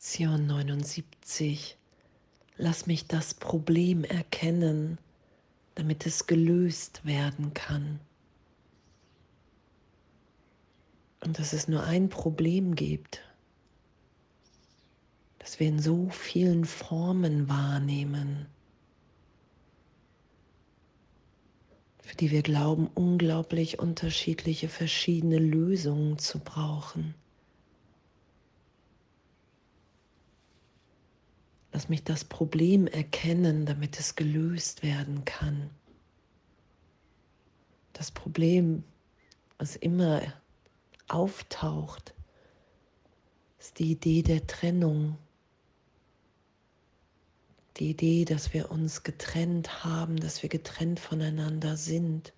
Lektion 79. Lass mich das Problem erkennen, damit es gelöst werden kann. Und dass es nur ein Problem gibt, das wir in so vielen Formen wahrnehmen, für die wir glauben, unglaublich unterschiedliche, verschiedene Lösungen zu brauchen. Lass mich das Problem erkennen, damit es gelöst werden kann. Das Problem, was immer auftaucht, ist die Idee der Trennung. Die Idee, dass wir uns getrennt haben, dass wir getrennt voneinander sind.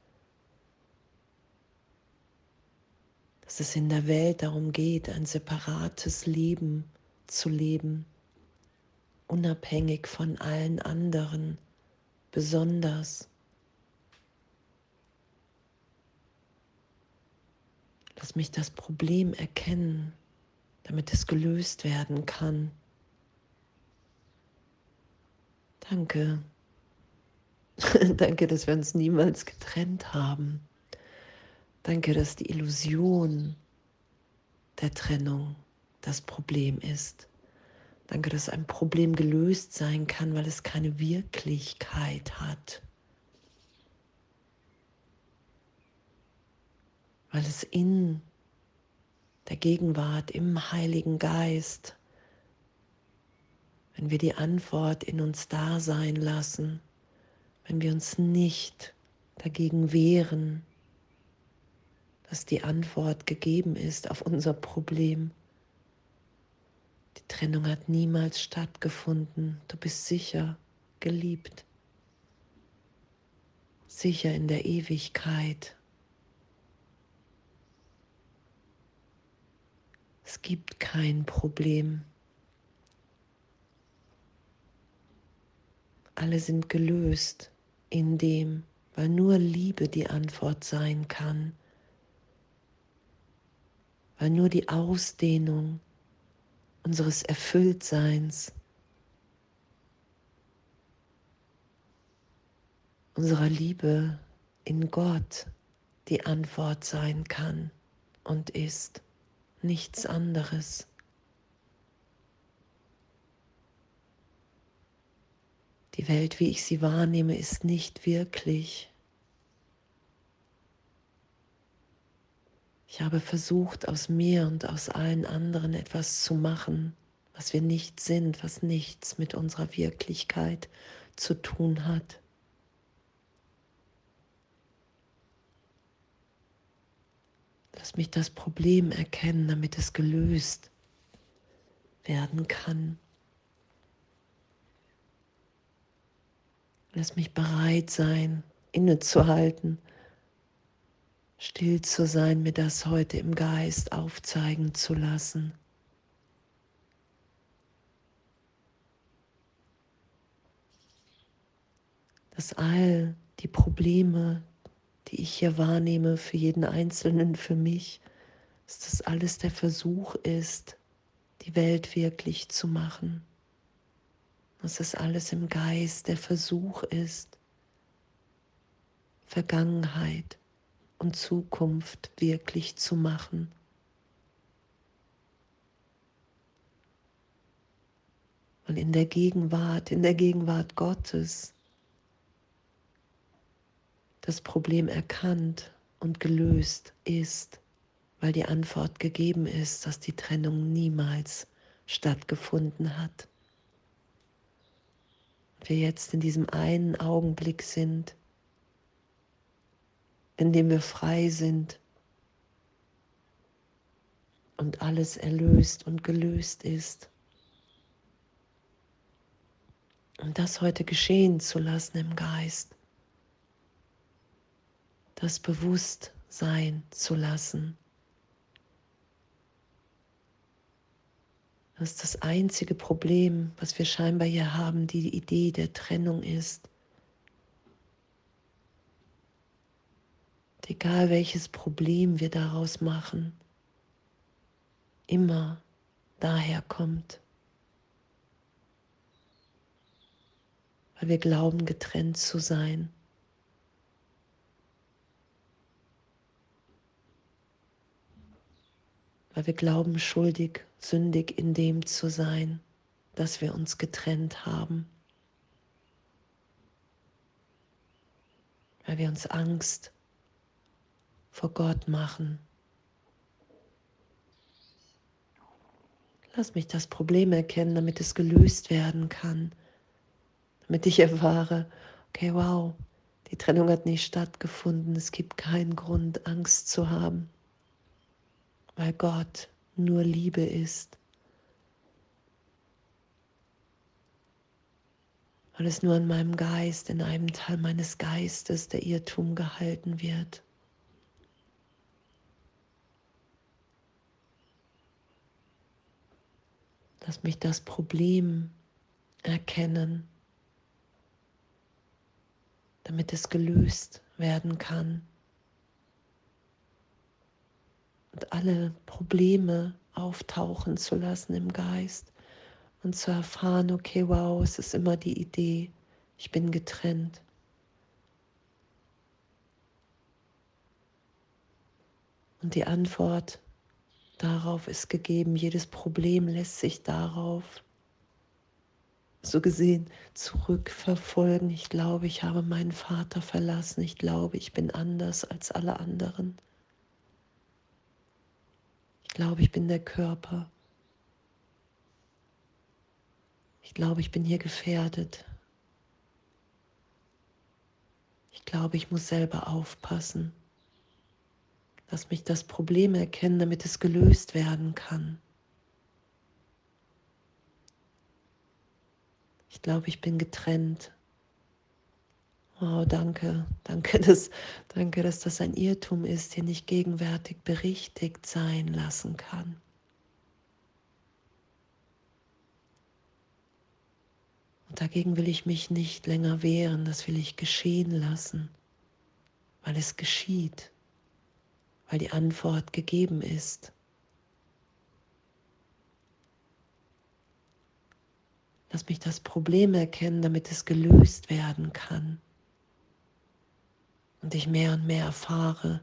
Dass es in der Welt darum geht, ein separates Leben zu leben unabhängig von allen anderen, besonders. Lass mich das Problem erkennen, damit es gelöst werden kann. Danke. Danke, dass wir uns niemals getrennt haben. Danke, dass die Illusion der Trennung das Problem ist. Danke, dass ein Problem gelöst sein kann, weil es keine Wirklichkeit hat. Weil es in der Gegenwart, im Heiligen Geist, wenn wir die Antwort in uns da sein lassen, wenn wir uns nicht dagegen wehren, dass die Antwort gegeben ist auf unser Problem, Trennung hat niemals stattgefunden. Du bist sicher geliebt, sicher in der Ewigkeit. Es gibt kein Problem. Alle sind gelöst in dem, weil nur Liebe die Antwort sein kann, weil nur die Ausdehnung unseres Erfülltseins, unserer Liebe in Gott die Antwort sein kann und ist nichts anderes. Die Welt, wie ich sie wahrnehme, ist nicht wirklich. Ich habe versucht, aus mir und aus allen anderen etwas zu machen, was wir nicht sind, was nichts mit unserer Wirklichkeit zu tun hat. Lass mich das Problem erkennen, damit es gelöst werden kann. Lass mich bereit sein, innezuhalten still zu sein, mir das heute im Geist aufzeigen zu lassen. Dass all die Probleme, die ich hier wahrnehme, für jeden Einzelnen, für mich, dass das alles der Versuch ist, die Welt wirklich zu machen. Dass das alles im Geist der Versuch ist, Vergangenheit und Zukunft wirklich zu machen. Und in der Gegenwart, in der Gegenwart Gottes, das Problem erkannt und gelöst ist, weil die Antwort gegeben ist, dass die Trennung niemals stattgefunden hat. Wir jetzt in diesem einen Augenblick sind, in dem wir frei sind und alles erlöst und gelöst ist. Und das heute geschehen zu lassen im Geist, das bewusst sein zu lassen. Das ist das einzige Problem, was wir scheinbar hier haben, die Idee der Trennung ist. egal welches Problem wir daraus machen, immer daher kommt, weil wir glauben, getrennt zu sein. weil wir glauben, schuldig, sündig in dem zu sein, dass wir uns getrennt haben, weil wir uns Angst haben vor Gott machen. Lass mich das Problem erkennen, damit es gelöst werden kann. Damit ich erfahre, okay, wow, die Trennung hat nicht stattgefunden. Es gibt keinen Grund, Angst zu haben, weil Gott nur Liebe ist. Weil es nur in meinem Geist, in einem Teil meines Geistes der Irrtum gehalten wird. Lass mich das Problem erkennen, damit es gelöst werden kann. Und alle Probleme auftauchen zu lassen im Geist und zu erfahren, okay, wow, es ist immer die Idee, ich bin getrennt. Und die Antwort darauf ist gegeben. Jedes Problem lässt sich darauf so gesehen zurückverfolgen. Ich glaube, ich habe meinen Vater verlassen. Ich glaube, ich bin anders als alle anderen. Ich glaube, ich bin der Körper. Ich glaube, ich bin hier gefährdet. Ich glaube, ich muss selber aufpassen. Lass mich das Problem erkennen, damit es gelöst werden kann. Ich glaube, ich bin getrennt. Oh, danke, danke dass, danke, dass das ein Irrtum ist, den ich gegenwärtig berichtigt sein lassen kann. Und dagegen will ich mich nicht länger wehren, das will ich geschehen lassen, weil es geschieht weil die Antwort gegeben ist. Lass mich das Problem erkennen, damit es gelöst werden kann. Und ich mehr und mehr erfahre,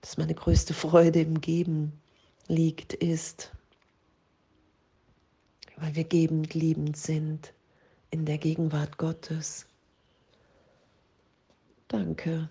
dass meine größte Freude im Geben liegt, ist, weil wir gebend liebend sind in der Gegenwart Gottes. Danke.